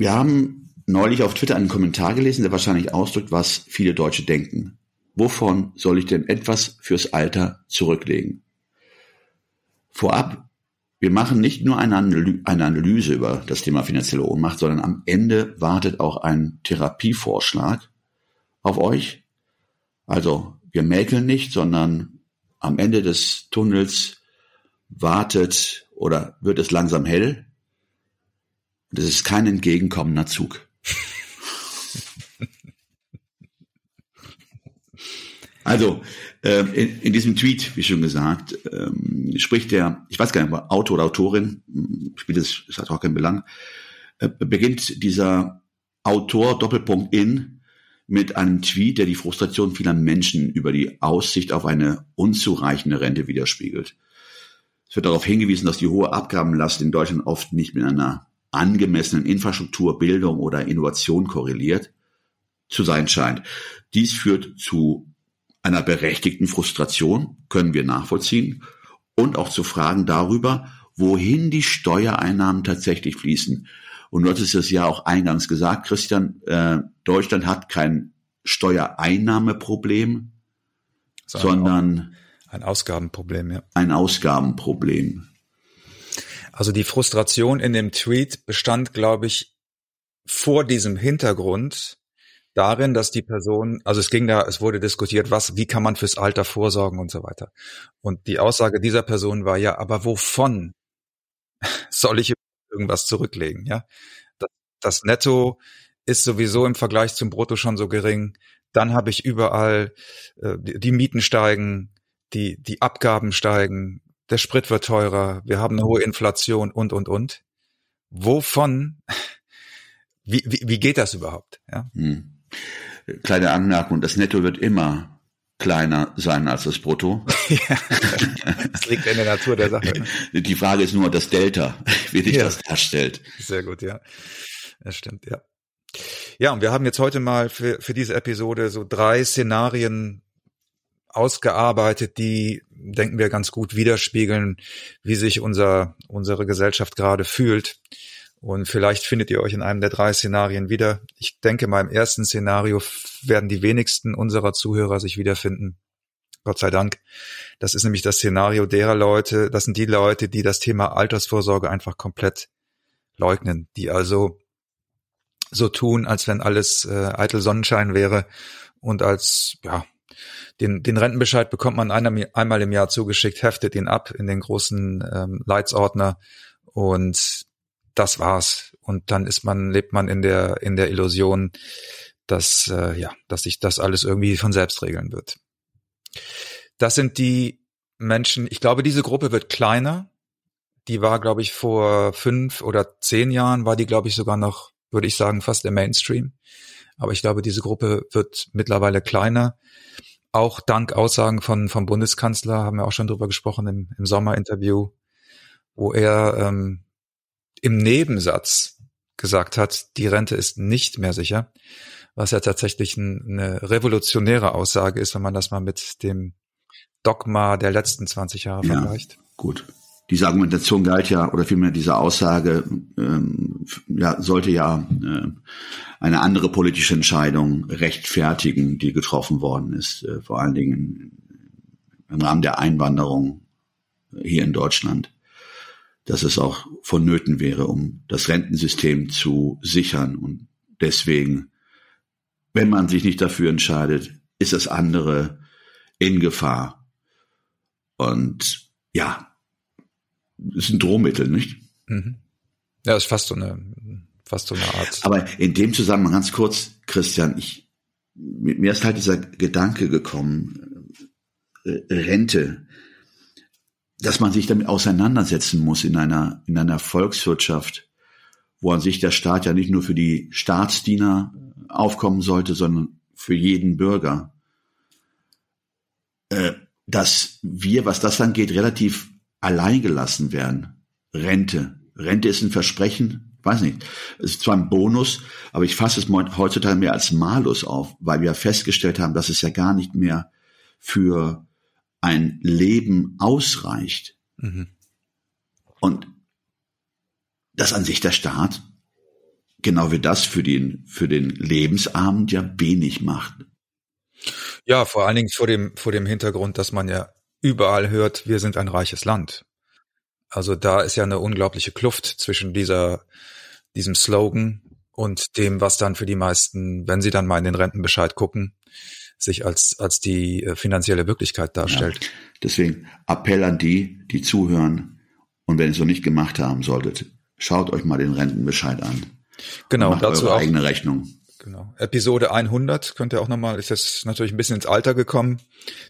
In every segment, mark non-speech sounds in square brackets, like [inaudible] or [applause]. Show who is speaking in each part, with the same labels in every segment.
Speaker 1: Wir haben neulich auf Twitter einen Kommentar gelesen, der wahrscheinlich ausdrückt, was viele Deutsche denken. Wovon soll ich denn etwas fürs Alter zurücklegen? Vorab, wir machen nicht nur eine Analyse über das Thema finanzielle Ohnmacht, sondern am Ende wartet auch ein Therapievorschlag auf euch. Also wir mäkeln nicht, sondern am Ende des Tunnels wartet oder wird es langsam hell das ist kein entgegenkommender Zug. Also, äh, in, in, diesem Tweet, wie schon gesagt, ähm, spricht der, ich weiß gar nicht, Autor oder Autorin, hm, spielt es, es hat auch keinen Belang, äh, beginnt dieser Autor Doppelpunkt in mit einem Tweet, der die Frustration vieler Menschen über die Aussicht auf eine unzureichende Rente widerspiegelt. Es wird darauf hingewiesen, dass die hohe Abgabenlast in Deutschland oft nicht mit einer angemessenen Infrastruktur, Bildung oder Innovation korreliert zu sein scheint. Dies führt zu einer berechtigten Frustration, können wir nachvollziehen, und auch zu Fragen darüber, wohin die Steuereinnahmen tatsächlich fließen. Und du hattest es ja auch eingangs gesagt, Christian, äh, Deutschland hat kein Steuereinnahmeproblem, sondern
Speaker 2: ein Ausgabenproblem, ja.
Speaker 1: Ein Ausgabenproblem.
Speaker 2: Also die Frustration in dem Tweet bestand, glaube ich, vor diesem Hintergrund darin, dass die Person, also es ging da, es wurde diskutiert, was, wie kann man fürs Alter vorsorgen und so weiter. Und die Aussage dieser Person war ja, aber wovon [laughs] soll ich irgendwas zurücklegen, ja? Das, das Netto ist sowieso im Vergleich zum Brutto schon so gering. Dann habe ich überall, äh, die, die Mieten steigen, die, die Abgaben steigen, der Sprit wird teurer, wir haben eine hohe Inflation und, und, und. Wovon, wie, wie, wie geht das überhaupt? Ja? Hm.
Speaker 1: Kleine Anmerkung, das Netto wird immer kleiner sein als das Brutto. [laughs] ja,
Speaker 2: das liegt in der Natur der Sache.
Speaker 1: Ne? Die Frage ist nur das Delta, [laughs] wie sich ja. das darstellt.
Speaker 2: Sehr gut, ja. Das stimmt, ja. Ja, und wir haben jetzt heute mal für, für diese Episode so drei Szenarien ausgearbeitet, die, denken wir, ganz gut widerspiegeln, wie sich unser, unsere Gesellschaft gerade fühlt. Und vielleicht findet ihr euch in einem der drei Szenarien wieder. Ich denke mal, im ersten Szenario werden die wenigsten unserer Zuhörer sich wiederfinden. Gott sei Dank. Das ist nämlich das Szenario derer Leute, das sind die Leute, die das Thema Altersvorsorge einfach komplett leugnen, die also so tun, als wenn alles äh, eitel Sonnenschein wäre und als ja den, den Rentenbescheid bekommt man einer, einmal im Jahr zugeschickt, heftet ihn ab in den großen ähm, Leitsordner und das war's. Und dann ist man, lebt man in der, in der Illusion, dass, äh, ja, dass sich das alles irgendwie von selbst regeln wird. Das sind die Menschen, ich glaube, diese Gruppe wird kleiner. Die war, glaube ich, vor fünf oder zehn Jahren war die, glaube ich, sogar noch, würde ich sagen, fast der Mainstream. Aber ich glaube, diese Gruppe wird mittlerweile kleiner auch dank Aussagen von vom Bundeskanzler haben wir auch schon drüber gesprochen im, im Sommerinterview, wo er ähm, im Nebensatz gesagt hat, die Rente ist nicht mehr sicher, was ja tatsächlich ein, eine revolutionäre Aussage ist, wenn man das mal mit dem Dogma der letzten 20 Jahre ja, vergleicht.
Speaker 1: Gut. Diese Argumentation galt ja, oder vielmehr diese Aussage ähm, ja, sollte ja äh, eine andere politische Entscheidung rechtfertigen, die getroffen worden ist, äh, vor allen Dingen im Rahmen der Einwanderung hier in Deutschland, dass es auch vonnöten wäre, um das Rentensystem zu sichern. Und deswegen, wenn man sich nicht dafür entscheidet, ist das andere in Gefahr. Und ja, ist ein Drohmittel, nicht? Mhm.
Speaker 2: Ja, ist fast so eine, fast so eine Art.
Speaker 1: Aber in dem Zusammenhang ganz kurz, Christian, ich, mir ist halt dieser Gedanke gekommen, äh, Rente, dass man sich damit auseinandersetzen muss in einer, in einer Volkswirtschaft, wo an sich der Staat ja nicht nur für die Staatsdiener aufkommen sollte, sondern für jeden Bürger, äh, dass wir, was das angeht, relativ allein gelassen werden. Rente. Rente ist ein Versprechen, weiß nicht. Es ist zwar ein Bonus, aber ich fasse es heutzutage mehr als Malus auf, weil wir festgestellt haben, dass es ja gar nicht mehr für ein Leben ausreicht. Mhm. Und dass an sich der Staat genau wie das für den, für den Lebensabend ja wenig macht.
Speaker 2: Ja, vor allen Dingen vor dem, vor dem Hintergrund, dass man ja überall hört, wir sind ein reiches Land. Also da ist ja eine unglaubliche Kluft zwischen dieser, diesem Slogan und dem, was dann für die meisten, wenn sie dann mal in den Rentenbescheid gucken, sich als, als die äh, finanzielle Wirklichkeit darstellt. Ja,
Speaker 1: deswegen Appell an die, die zuhören und wenn ihr es noch nicht gemacht haben solltet, schaut euch mal den Rentenbescheid an.
Speaker 2: Genau, dazu
Speaker 1: eure auch, eigene Rechnung.
Speaker 2: Genau. Episode 100 könnt ihr auch nochmal, ist jetzt natürlich ein bisschen ins Alter gekommen,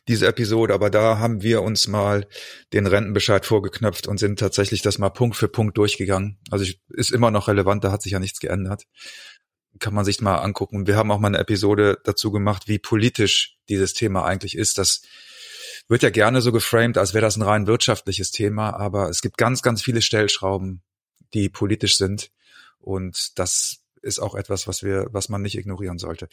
Speaker 2: diese Episode, aber da haben wir uns mal den Rentenbescheid vorgeknöpft und sind tatsächlich das mal Punkt für Punkt durchgegangen. Also ich, ist immer noch relevant, da hat sich ja nichts geändert. Kann man sich mal angucken. Wir haben auch mal eine Episode dazu gemacht, wie politisch dieses Thema eigentlich ist. Das wird ja gerne so geframed, als wäre das ein rein wirtschaftliches Thema, aber es gibt ganz, ganz viele Stellschrauben, die politisch sind. Und das ist auch etwas, was wir, was man nicht ignorieren sollte.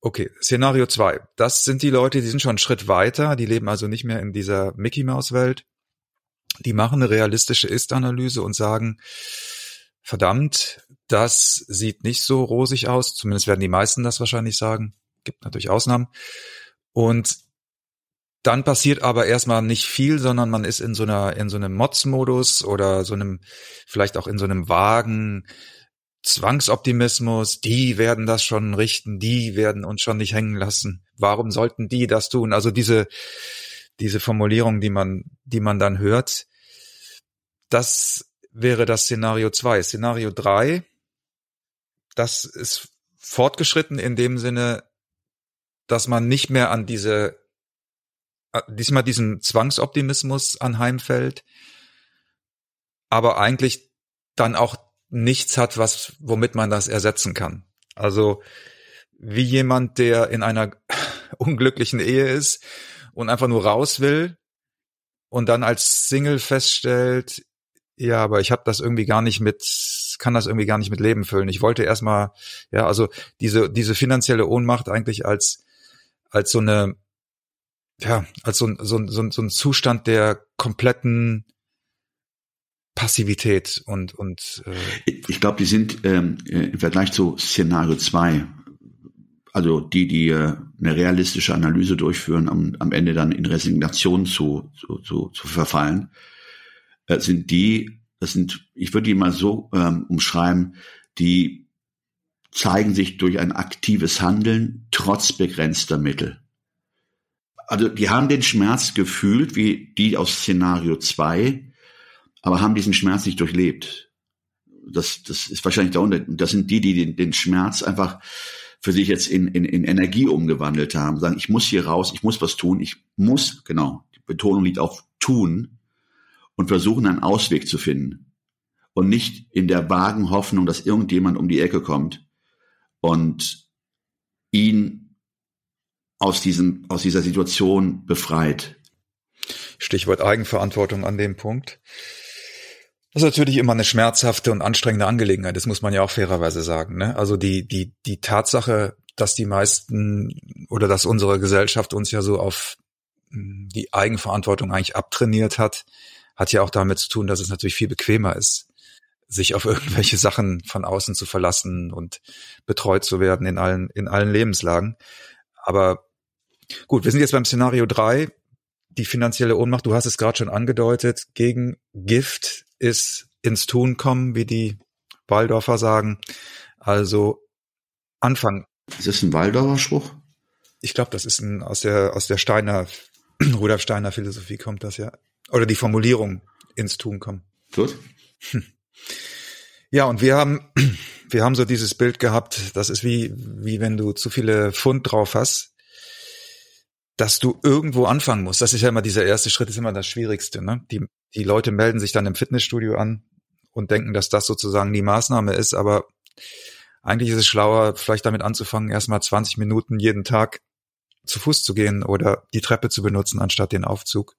Speaker 2: Okay, Szenario zwei. Das sind die Leute, die sind schon einen Schritt weiter, die leben also nicht mehr in dieser Mickey Mouse Welt. Die machen eine realistische Ist-Analyse und sagen, verdammt, das sieht nicht so rosig aus. Zumindest werden die meisten das wahrscheinlich sagen. Gibt natürlich Ausnahmen. Und dann passiert aber erstmal nicht viel, sondern man ist in so einer, in so einem Mods-Modus oder so einem, vielleicht auch in so einem vagen Zwangsoptimismus, die werden das schon richten, die werden uns schon nicht hängen lassen. Warum sollten die das tun? Also diese, diese Formulierung, die man, die man dann hört, das wäre das Szenario zwei. Szenario drei, das ist fortgeschritten in dem Sinne, dass man nicht mehr an diese, diesmal diesen Zwangsoptimismus anheimfällt, aber eigentlich dann auch nichts hat, was, womit man das ersetzen kann. Also wie jemand, der in einer [laughs] unglücklichen Ehe ist und einfach nur raus will und dann als Single feststellt, ja, aber ich habe das irgendwie gar nicht mit, kann das irgendwie gar nicht mit Leben füllen. Ich wollte erstmal, ja, also diese diese finanzielle Ohnmacht eigentlich als als so eine, ja, als so, so, so, so ein Zustand der kompletten Passivität und und
Speaker 1: äh ich glaube, die sind ähm, äh, im Vergleich zu Szenario 2, also die, die äh, eine realistische Analyse durchführen, am, am Ende dann in Resignation zu, zu, zu, zu verfallen, äh, sind die, das sind, ich würde die mal so ähm, umschreiben, die zeigen sich durch ein aktives Handeln trotz begrenzter Mittel. Also die haben den Schmerz gefühlt, wie die aus Szenario 2, aber haben diesen Schmerz nicht durchlebt. Das, das ist wahrscheinlich der Unterschied. Das sind die, die den, den Schmerz einfach für sich jetzt in, in, in Energie umgewandelt haben, sagen, ich muss hier raus, ich muss was tun, ich muss, genau, die Betonung liegt auf tun und versuchen einen Ausweg zu finden und nicht in der vagen Hoffnung, dass irgendjemand um die Ecke kommt und ihn aus diesem, aus dieser Situation befreit.
Speaker 2: Stichwort Eigenverantwortung an dem Punkt. Das ist natürlich immer eine schmerzhafte und anstrengende Angelegenheit. Das muss man ja auch fairerweise sagen. Ne? Also die, die, die Tatsache, dass die meisten oder dass unsere Gesellschaft uns ja so auf hm, die Eigenverantwortung eigentlich abtrainiert hat, hat ja auch damit zu tun, dass es natürlich viel bequemer ist, sich auf [laughs] irgendwelche Sachen von außen zu verlassen und betreut zu werden in allen, in allen Lebenslagen. Aber gut, wir sind jetzt beim Szenario drei die finanzielle Ohnmacht, du hast es gerade schon angedeutet, gegen Gift ist ins Tun kommen, wie die Waldorfer sagen. Also Anfang.
Speaker 1: Ist das ein Waldorfer Spruch?
Speaker 2: Ich glaube, das ist ein aus der aus der Steiner [clears throat] Rudolf Steiner Philosophie kommt das ja oder die Formulierung ins Tun kommen.
Speaker 1: Gut.
Speaker 2: Ja, und wir haben [clears throat] wir haben so dieses Bild gehabt, das ist wie wie wenn du zu viele Pfund drauf hast dass du irgendwo anfangen musst. Das ist ja immer dieser erste Schritt, ist immer das Schwierigste. Ne? Die, die Leute melden sich dann im Fitnessstudio an und denken, dass das sozusagen die Maßnahme ist. Aber eigentlich ist es schlauer, vielleicht damit anzufangen, erstmal 20 Minuten jeden Tag zu Fuß zu gehen oder die Treppe zu benutzen, anstatt den Aufzug.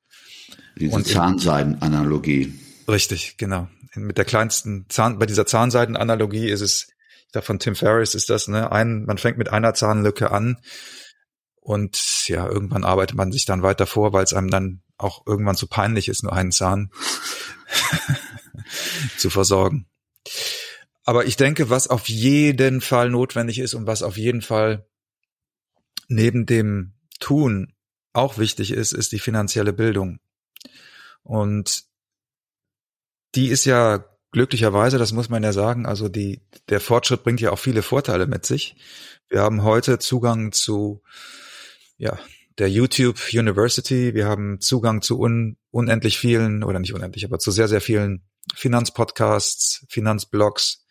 Speaker 1: Diese und Zahnseiden-Analogie.
Speaker 2: Richtig, genau. Mit der kleinsten Zahn, bei dieser Zahnseiden-Analogie ist es, ich glaube von Tim Ferriss ist das, ne, ein, man fängt mit einer Zahnlücke an und ja, irgendwann arbeitet man sich dann weiter vor, weil es einem dann auch irgendwann zu peinlich ist, nur einen Zahn [laughs] zu versorgen. Aber ich denke, was auf jeden Fall notwendig ist und was auf jeden Fall neben dem Tun auch wichtig ist, ist die finanzielle Bildung. Und die ist ja glücklicherweise, das muss man ja sagen, also die, der Fortschritt bringt ja auch viele Vorteile mit sich. Wir haben heute Zugang zu, ja, der YouTube University. Wir haben Zugang zu un, unendlich vielen, oder nicht unendlich, aber zu sehr, sehr vielen Finanzpodcasts, Finanzblogs.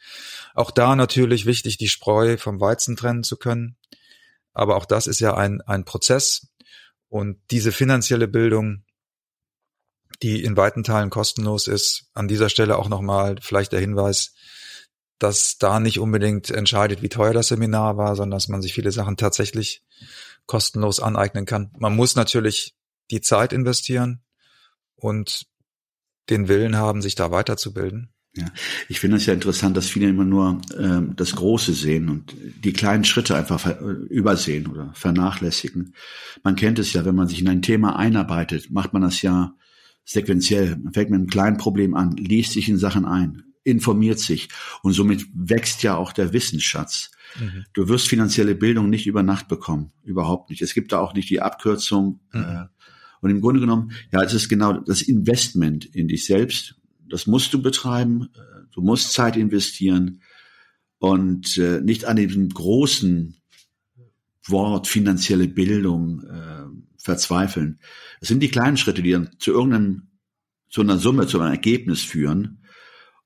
Speaker 2: Auch da natürlich wichtig, die Spreu vom Weizen trennen zu können. Aber auch das ist ja ein, ein Prozess. Und diese finanzielle Bildung, die in weiten Teilen kostenlos ist, an dieser Stelle auch nochmal vielleicht der Hinweis, dass da nicht unbedingt entscheidet, wie teuer das Seminar war, sondern dass man sich viele Sachen tatsächlich kostenlos aneignen kann. Man muss natürlich die Zeit investieren und den Willen haben, sich da weiterzubilden.
Speaker 1: Ja, ich finde es ja interessant, dass viele immer nur ähm, das Große sehen und die kleinen Schritte einfach äh, übersehen oder vernachlässigen. Man kennt es ja, wenn man sich in ein Thema einarbeitet, macht man das ja sequenziell. Man fängt mit einem kleinen Problem an, liest sich in Sachen ein, informiert sich und somit wächst ja auch der Wissensschatz. Mhm. Du wirst finanzielle Bildung nicht über Nacht bekommen, überhaupt nicht. Es gibt da auch nicht die Abkürzung. Mhm. Äh, und im Grunde genommen, ja, es ist genau das Investment in dich selbst das musst du betreiben. Du musst Zeit investieren und äh, nicht an diesem großen Wort finanzielle Bildung äh, verzweifeln. Es sind die kleinen Schritte, die dann zu irgendeinem, zu einer Summe, zu einem Ergebnis führen.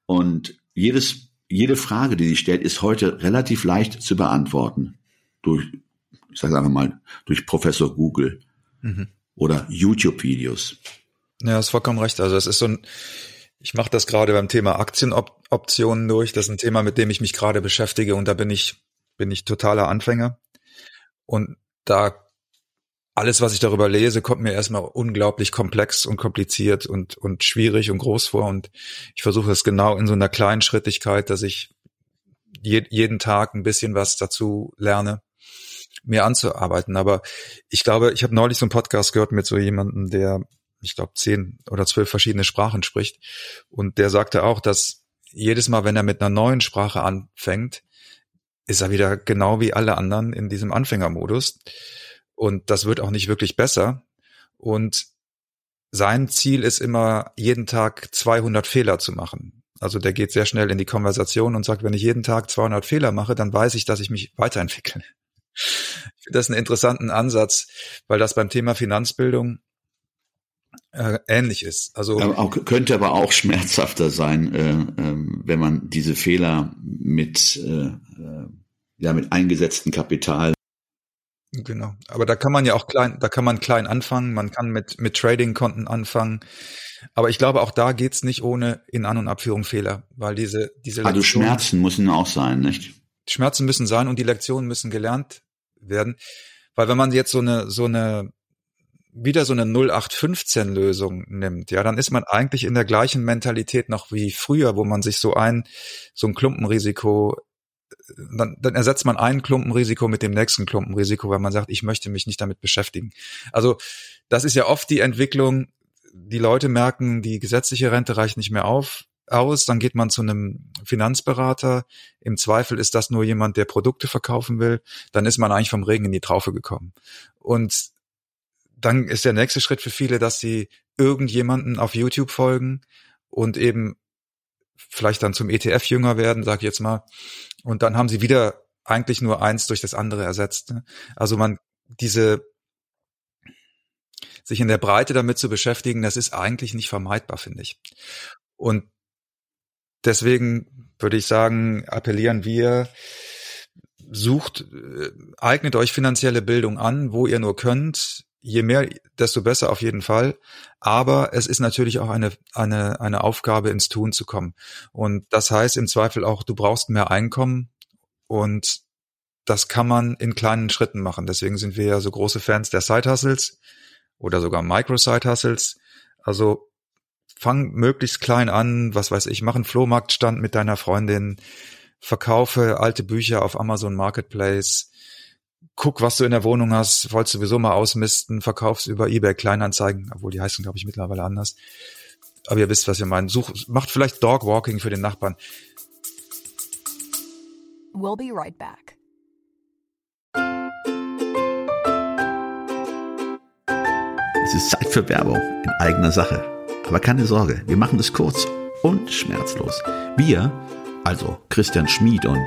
Speaker 1: Und jedes, jede Frage, die sich stellt, ist heute relativ leicht zu beantworten durch, ich sage einfach mal, durch Professor Google mhm. oder YouTube-Videos.
Speaker 2: Ja, ist vollkommen recht. Also es ist so ein, ich mache das gerade beim Thema Aktienoptionen durch. Das ist ein Thema, mit dem ich mich gerade beschäftige und da bin ich, bin ich totaler Anfänger. Und da alles, was ich darüber lese, kommt mir erstmal unglaublich komplex und kompliziert und, und schwierig und groß vor. Und ich versuche es genau in so einer kleinen Schrittigkeit, dass ich je, jeden Tag ein bisschen was dazu lerne, mir anzuarbeiten. Aber ich glaube, ich habe neulich so einen Podcast gehört mit so jemandem, der ich glaube, zehn oder zwölf verschiedene Sprachen spricht. Und der sagte auch, dass jedes Mal, wenn er mit einer neuen Sprache anfängt, ist er wieder genau wie alle anderen in diesem Anfängermodus. Und das wird auch nicht wirklich besser. Und sein Ziel ist immer, jeden Tag 200 Fehler zu machen. Also der geht sehr schnell in die Konversation und sagt, wenn ich jeden Tag 200 Fehler mache, dann weiß ich, dass ich mich weiterentwickle. Ich finde das einen interessanten Ansatz, weil das beim Thema Finanzbildung äh, ähnlich ist. Also
Speaker 1: aber auch, könnte aber auch schmerzhafter sein, äh, äh, wenn man diese Fehler mit äh, äh, ja mit eingesetztem Kapital
Speaker 2: Genau. Aber da kann man ja auch klein, da kann man klein anfangen. Man kann mit, mit Trading-Konten anfangen. Aber ich glaube, auch da geht's nicht ohne in An- und Abführung Fehler, weil diese, diese
Speaker 1: Also Schmerzen müssen auch sein, nicht?
Speaker 2: Schmerzen müssen sein und die Lektionen müssen gelernt werden. Weil wenn man jetzt so eine, so eine wieder so eine 0815-Lösung nimmt, ja, dann ist man eigentlich in der gleichen Mentalität noch wie früher, wo man sich so ein, so ein Klumpenrisiko, dann, dann ersetzt man ein Klumpenrisiko mit dem nächsten Klumpenrisiko, weil man sagt, ich möchte mich nicht damit beschäftigen. Also das ist ja oft die Entwicklung, die Leute merken, die gesetzliche Rente reicht nicht mehr auf, aus, dann geht man zu einem Finanzberater. Im Zweifel ist das nur jemand, der Produkte verkaufen will. Dann ist man eigentlich vom Regen in die Traufe gekommen. Und dann ist der nächste Schritt für viele, dass sie irgendjemanden auf YouTube folgen und eben vielleicht dann zum ETF-Jünger werden, sag ich jetzt mal. Und dann haben sie wieder eigentlich nur eins durch das andere ersetzt. Ne? Also man, diese, sich in der Breite damit zu beschäftigen, das ist eigentlich nicht vermeidbar, finde ich. Und deswegen würde ich sagen, appellieren wir, sucht, äh, eignet euch finanzielle Bildung an, wo ihr nur könnt, je mehr, desto besser auf jeden Fall. Aber es ist natürlich auch eine, eine, eine Aufgabe, ins Tun zu kommen. Und das heißt im Zweifel auch, du brauchst mehr Einkommen und das kann man in kleinen Schritten machen. Deswegen sind wir ja so große Fans der Side Hustles oder sogar Micro Side Hustles. Also fang möglichst klein an, was weiß ich, mach einen Flohmarktstand mit deiner Freundin, verkaufe alte Bücher auf Amazon Marketplace, guck, was du in der Wohnung hast, wolltest sowieso mal ausmisten, verkaufst über eBay Kleinanzeigen, obwohl die heißen, glaube ich, mittlerweile anders. Aber ihr wisst, was ihr meint. Such, macht vielleicht Dogwalking für den Nachbarn. We'll be right back.
Speaker 1: Es ist Zeit für Werbung in eigener Sache. Aber keine Sorge, wir machen es kurz und schmerzlos. Wir, also Christian Schmid und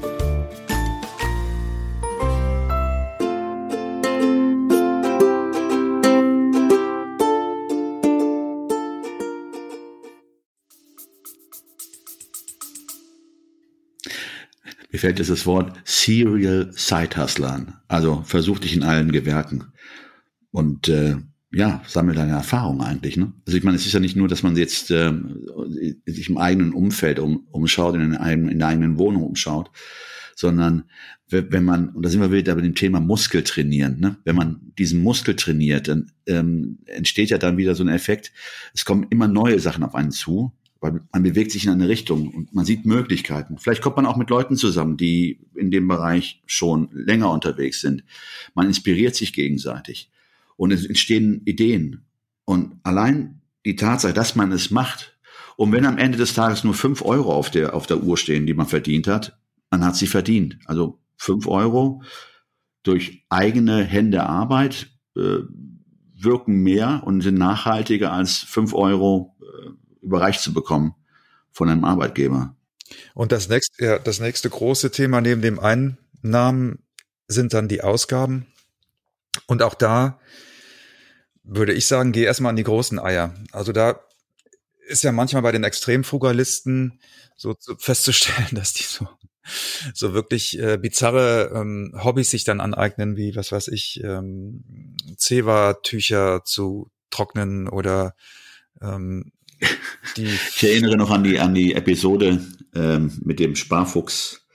Speaker 1: Mir fällt jetzt das Wort Serial Side Hustler an. Also versuch dich in allen Gewerken. Und äh, ja, sammel deine Erfahrung eigentlich. Ne? Also ich meine, es ist ja nicht nur, dass man jetzt äh, sich im eigenen Umfeld um, umschaut, in, einem, in der eigenen Wohnung umschaut, sondern wenn man, und da sind wir wieder bei dem Thema Muskel trainieren, ne? wenn man diesen Muskel trainiert, dann ähm, entsteht ja dann wieder so ein Effekt, es kommen immer neue Sachen auf einen zu, weil man bewegt sich in eine Richtung und man sieht Möglichkeiten. Vielleicht kommt man auch mit Leuten zusammen, die in dem Bereich schon länger unterwegs sind. Man inspiriert sich gegenseitig und es entstehen Ideen. Und allein die Tatsache, dass man es macht, und wenn am Ende des Tages nur fünf Euro auf der, auf der Uhr stehen, die man verdient hat, man hat sie verdient. Also fünf Euro durch eigene Hände Arbeit äh, wirken mehr und sind nachhaltiger als fünf Euro überreicht zu bekommen von einem Arbeitgeber.
Speaker 2: Und das nächste, ja, das nächste große Thema neben dem Einnahmen sind dann die Ausgaben. Und auch da würde ich sagen, geh erstmal an die großen Eier. Also da ist ja manchmal bei den Extremfrugalisten so festzustellen, [laughs] dass die so so wirklich äh, bizarre ähm, Hobbys sich dann aneignen, wie was weiß ich, ähm, Zewa-Tücher zu trocknen oder ähm,
Speaker 1: ich erinnere noch an die, an die Episode ähm, mit dem Sparfuchs,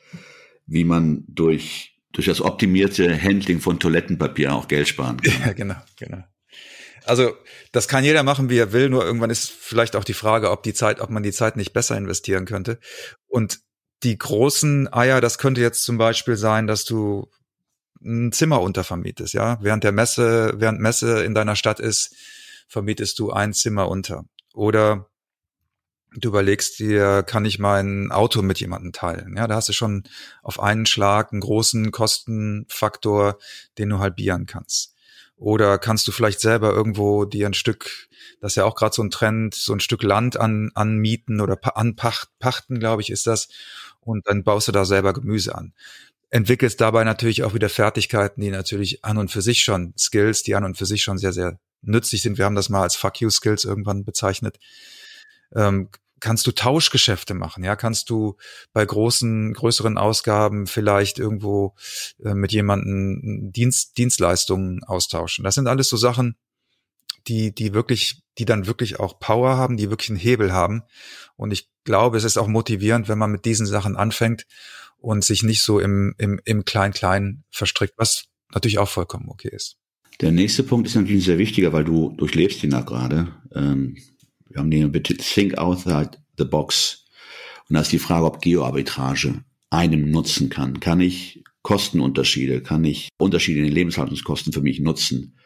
Speaker 1: wie man durch, durch das optimierte Handling von Toilettenpapier auch Geld sparen kann. [laughs]
Speaker 2: Ja, genau, genau. Also das kann jeder machen, wie er will, nur irgendwann ist vielleicht auch die Frage, ob die Zeit, ob man die Zeit nicht besser investieren könnte. Und die großen Eier, das könnte jetzt zum Beispiel sein, dass du ein Zimmer untervermietest, ja. Während der Messe, während Messe in deiner Stadt ist, vermietest du ein Zimmer unter. Oder du überlegst dir, kann ich mein Auto mit jemandem teilen? Ja, da hast du schon auf einen Schlag einen großen Kostenfaktor, den du halbieren kannst. Oder kannst du vielleicht selber irgendwo dir ein Stück, das ist ja auch gerade so ein Trend, so ein Stück Land an, anmieten oder anpachten, glaube ich, ist das. Und dann baust du da selber Gemüse an. Entwickelst dabei natürlich auch wieder Fertigkeiten, die natürlich an und für sich schon, Skills, die an und für sich schon sehr, sehr nützlich sind. Wir haben das mal als Fuck You Skills irgendwann bezeichnet. Ähm, kannst du Tauschgeschäfte machen, ja, kannst du bei großen, größeren Ausgaben vielleicht irgendwo äh, mit jemandem Dienst, Dienstleistungen austauschen. Das sind alles so Sachen, die, die wirklich, die dann wirklich auch Power haben, die wirklich einen Hebel haben. Und ich glaube, es ist auch motivierend, wenn man mit diesen Sachen anfängt und sich nicht so im, im, im Klein-Klein verstrickt, was natürlich auch vollkommen okay ist.
Speaker 1: Der nächste Punkt ist natürlich sehr wichtiger, weil du durchlebst ihn da gerade. Ähm, wir haben den Think Outside the Box. Und da ist die Frage, ob Geoarbitrage einem nutzen kann. Kann ich Kostenunterschiede, kann ich Unterschiede in den Lebenshaltungskosten für mich nutzen,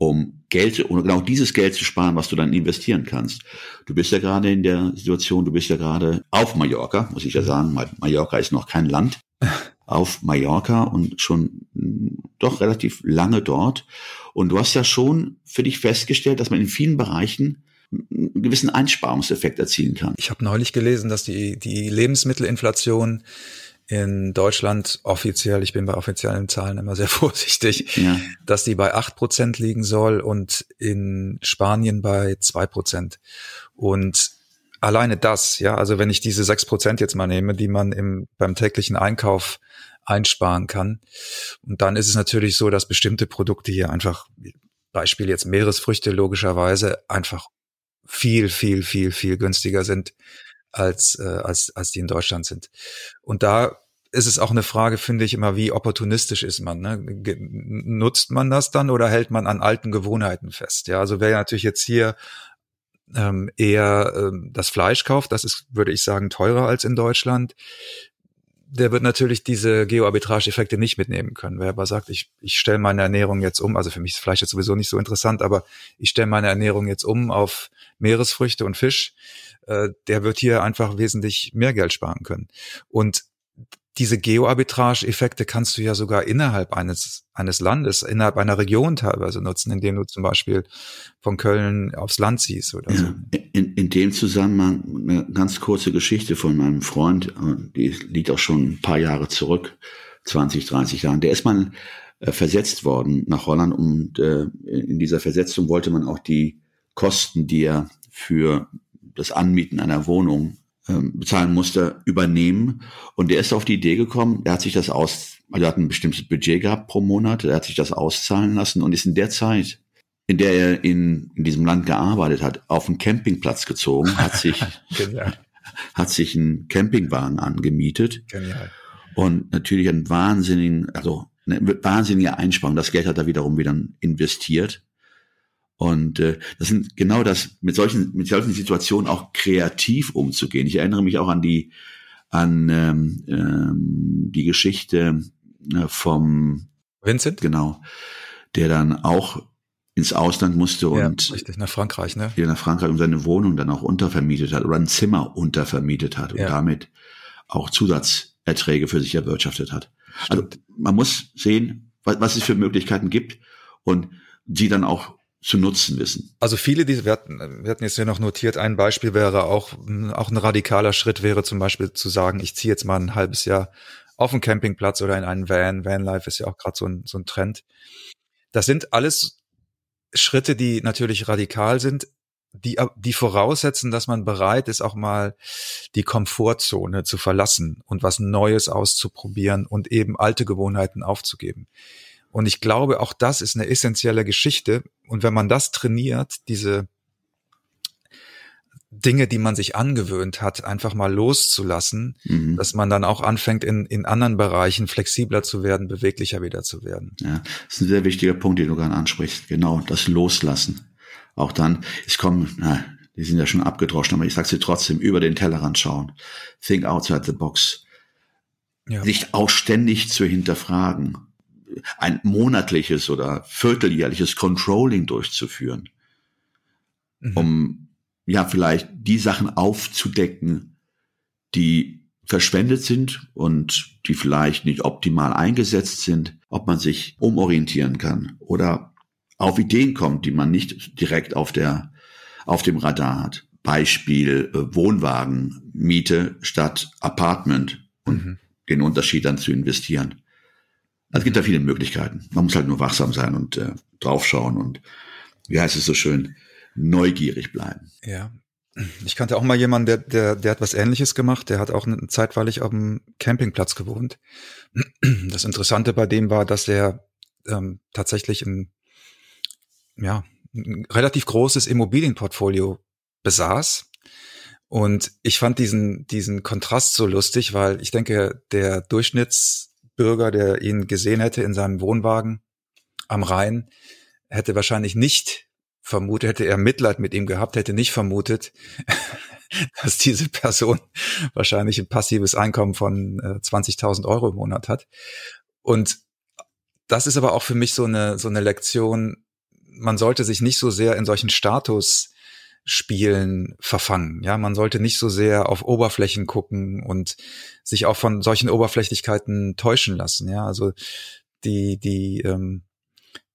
Speaker 1: um Geld, um genau dieses Geld zu sparen, was du dann investieren kannst. Du bist ja gerade in der Situation, du bist ja gerade auf Mallorca, muss ich ja sagen, Mallorca ist noch kein Land, [laughs] auf Mallorca und schon hm, doch relativ lange dort. Und du hast ja schon für dich festgestellt, dass man in vielen Bereichen einen gewissen Einsparungseffekt erzielen kann.
Speaker 2: Ich habe neulich gelesen, dass die, die Lebensmittelinflation in Deutschland offiziell, ich bin bei offiziellen Zahlen immer sehr [laughs] vorsichtig, ja. dass die bei acht Prozent liegen soll und in Spanien bei zwei Prozent. Und alleine das, ja, also wenn ich diese sechs Prozent jetzt mal nehme, die man im, beim täglichen Einkauf einsparen kann, und dann ist es natürlich so, dass bestimmte Produkte hier einfach, Beispiel jetzt Meeresfrüchte logischerweise, einfach viel, viel, viel, viel günstiger sind als, äh, als, als die in Deutschland sind. Und da ist es auch eine Frage, finde ich immer, wie opportunistisch ist man? Ne? Nutzt man das dann oder hält man an alten Gewohnheiten fest? Ja, also wer natürlich jetzt hier ähm, eher ähm, das Fleisch kauft, das ist, würde ich sagen, teurer als in Deutschland der wird natürlich diese Geoarbitrage-Effekte nicht mitnehmen können. Wer aber sagt, ich, ich stelle meine Ernährung jetzt um, also für mich ist Fleisch jetzt sowieso nicht so interessant, aber ich stelle meine Ernährung jetzt um auf Meeresfrüchte und Fisch, äh, der wird hier einfach wesentlich mehr Geld sparen können. Und diese Geoarbitrage-Effekte kannst du ja sogar innerhalb eines, eines Landes, innerhalb einer Region teilweise nutzen, indem du zum Beispiel von Köln aufs Land ziehst oder so.
Speaker 1: in, in dem Zusammenhang eine ganz kurze Geschichte von meinem Freund, die liegt auch schon ein paar Jahre zurück, 20, 30 Jahren. Der ist mal äh, versetzt worden nach Holland und äh, in dieser Versetzung wollte man auch die Kosten, die er für das Anmieten einer Wohnung bezahlen musste, übernehmen. Und der ist auf die Idee gekommen, er hat sich das aus, also er hat ein bestimmtes Budget gehabt pro Monat, er hat sich das auszahlen lassen und ist in der Zeit, in der er in, in diesem Land gearbeitet hat, auf einen Campingplatz gezogen, hat sich, [laughs] hat sich einen Campingwagen angemietet. Genial. Und natürlich einen wahnsinnigen, also eine wahnsinnige Einsparung. Das Geld hat er wiederum wieder investiert. Und äh, das sind genau das, mit solchen, mit solchen Situationen auch kreativ umzugehen. Ich erinnere mich auch an die, an ähm, ähm, die Geschichte äh, vom
Speaker 2: Vincent,
Speaker 1: genau, der dann auch ins Ausland musste
Speaker 2: ja,
Speaker 1: und
Speaker 2: richtig nach Frankreich, ne?
Speaker 1: Ja, nach Frankreich und seine Wohnung dann auch untervermietet hat oder ein Zimmer untervermietet hat und ja. damit auch Zusatzerträge für sich erwirtschaftet hat. Also Stimmt. Also man muss sehen, was, was es für Möglichkeiten gibt und die dann auch zu nutzen wissen.
Speaker 2: Also viele, die wir hatten, wir hatten jetzt hier noch notiert, ein Beispiel wäre auch, auch ein radikaler Schritt wäre zum Beispiel zu sagen, ich ziehe jetzt mal ein halbes Jahr auf einen Campingplatz oder in einen Van. Vanlife ist ja auch gerade so ein, so ein Trend. Das sind alles Schritte, die natürlich radikal sind, die, die voraussetzen, dass man bereit ist, auch mal die Komfortzone zu verlassen und was Neues auszuprobieren und eben alte Gewohnheiten aufzugeben. Und ich glaube, auch das ist eine essentielle Geschichte. Und wenn man das trainiert, diese Dinge, die man sich angewöhnt hat, einfach mal loszulassen, mhm. dass man dann auch anfängt, in, in anderen Bereichen flexibler zu werden, beweglicher wieder zu werden.
Speaker 1: Ja, das ist ein sehr wichtiger Punkt, den du gerade ansprichst. Genau, das Loslassen. Auch dann, es kommen, na, die sind ja schon abgedroschen, aber ich sage sie trotzdem, über den Tellerrand schauen. Think outside the box. Ja. Sich auch ständig zu hinterfragen ein monatliches oder vierteljährliches Controlling durchzuführen, mhm. um ja vielleicht die Sachen aufzudecken, die verschwendet sind und die vielleicht nicht optimal eingesetzt sind, ob man sich umorientieren kann oder auf Ideen kommt, die man nicht direkt auf der auf dem Radar hat. Beispiel äh, Wohnwagen, Miete statt Apartment und mhm. den Unterschied dann zu investieren. Also es gibt da viele Möglichkeiten. Man muss halt nur wachsam sein und äh, draufschauen und wie heißt es so schön, neugierig bleiben.
Speaker 2: Ja. Ich kannte auch mal jemanden, der, der, der hat was ähnliches gemacht. Der hat auch zeitweilig auf dem Campingplatz gewohnt. Das Interessante bei dem war, dass er ähm, tatsächlich ein, ja, ein relativ großes Immobilienportfolio besaß. Und ich fand diesen, diesen Kontrast so lustig, weil ich denke, der Durchschnitts Bürger, der ihn gesehen hätte in seinem Wohnwagen am Rhein, hätte wahrscheinlich nicht vermutet, hätte er Mitleid mit ihm gehabt, hätte nicht vermutet, [laughs] dass diese Person wahrscheinlich ein passives Einkommen von 20.000 äh, Euro im Monat hat. Und das ist aber auch für mich so eine, so eine Lektion. Man sollte sich nicht so sehr in solchen Statusspielen verfangen. Ja, man sollte nicht so sehr auf Oberflächen gucken und sich auch von solchen Oberflächlichkeiten täuschen lassen. Ja, also die, die, ähm,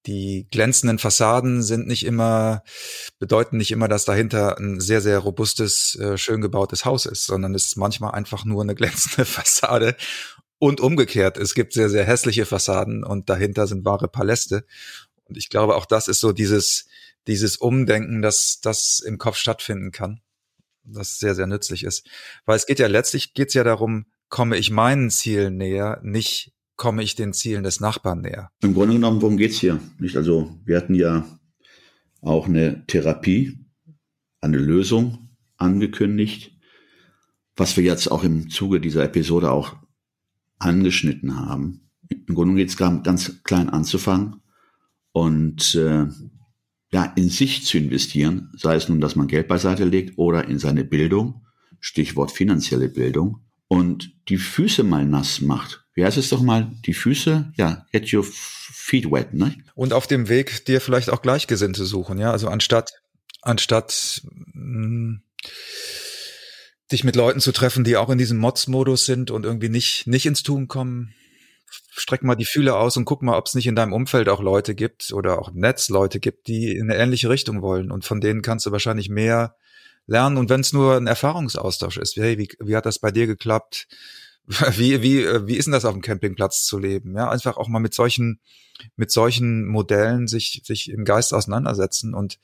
Speaker 2: die glänzenden Fassaden sind nicht immer, bedeuten nicht immer, dass dahinter ein sehr, sehr robustes, äh, schön gebautes Haus ist, sondern es ist manchmal einfach nur eine glänzende [laughs] Fassade. Und umgekehrt, es gibt sehr, sehr hässliche Fassaden und dahinter sind wahre Paläste. Und ich glaube, auch das ist so dieses, dieses Umdenken, das, das im Kopf stattfinden kann, das sehr, sehr nützlich ist. Weil es geht ja letztlich, geht es ja darum, komme ich meinen Zielen näher, nicht komme ich den Zielen des Nachbarn näher.
Speaker 1: Im Grunde genommen, worum geht's hier? Nicht? Also wir hatten ja auch eine Therapie, eine Lösung angekündigt, was wir jetzt auch im Zuge dieser Episode auch angeschnitten haben. Im Grunde geht es ganz klein anzufangen und äh, ja, in sich zu investieren, sei es nun, dass man Geld beiseite legt oder in seine Bildung, Stichwort finanzielle Bildung, und die Füße mal nass macht. Wie heißt es doch mal, die Füße, ja, get your feet wet, ne?
Speaker 2: Und auf dem Weg dir vielleicht auch Gleichgesinnte suchen, ja, also anstatt, anstatt, mh, hm, dich mit Leuten zu treffen, die auch in diesem Mods-Modus sind und irgendwie nicht, nicht ins Tun kommen, streck mal die Fühle aus und guck mal, ob es nicht in deinem Umfeld auch Leute gibt oder auch im Netz Leute gibt, die in eine ähnliche Richtung wollen. Und von denen kannst du wahrscheinlich mehr lernen. Und wenn es nur ein Erfahrungsaustausch ist, hey, wie, wie hat das bei dir geklappt? [laughs] Wie, wie, äh, wie ist denn das auf dem Campingplatz zu leben? Ja, einfach auch mal mit solchen, mit solchen Modellen sich, sich im Geist auseinandersetzen und,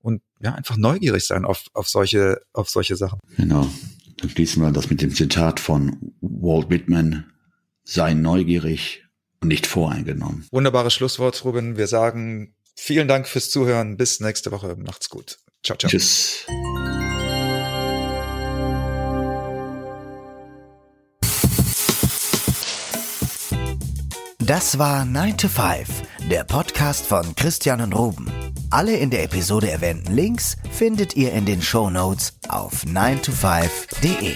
Speaker 2: und ja, einfach neugierig sein auf, auf solche, auf solche Sachen.
Speaker 1: Genau. Dann schließen wir das mit dem Zitat von Walt Whitman. Sei neugierig und nicht voreingenommen.
Speaker 2: Wunderbares Schlusswort, Ruben. Wir sagen vielen Dank fürs Zuhören. Bis nächste Woche. Macht's gut. Ciao, ciao.
Speaker 1: Tschüss.
Speaker 3: Das war 9 to 5, der Podcast von Christian und Ruben. Alle in der Episode erwähnten Links findet ihr in den Show Notes auf 9to5.de.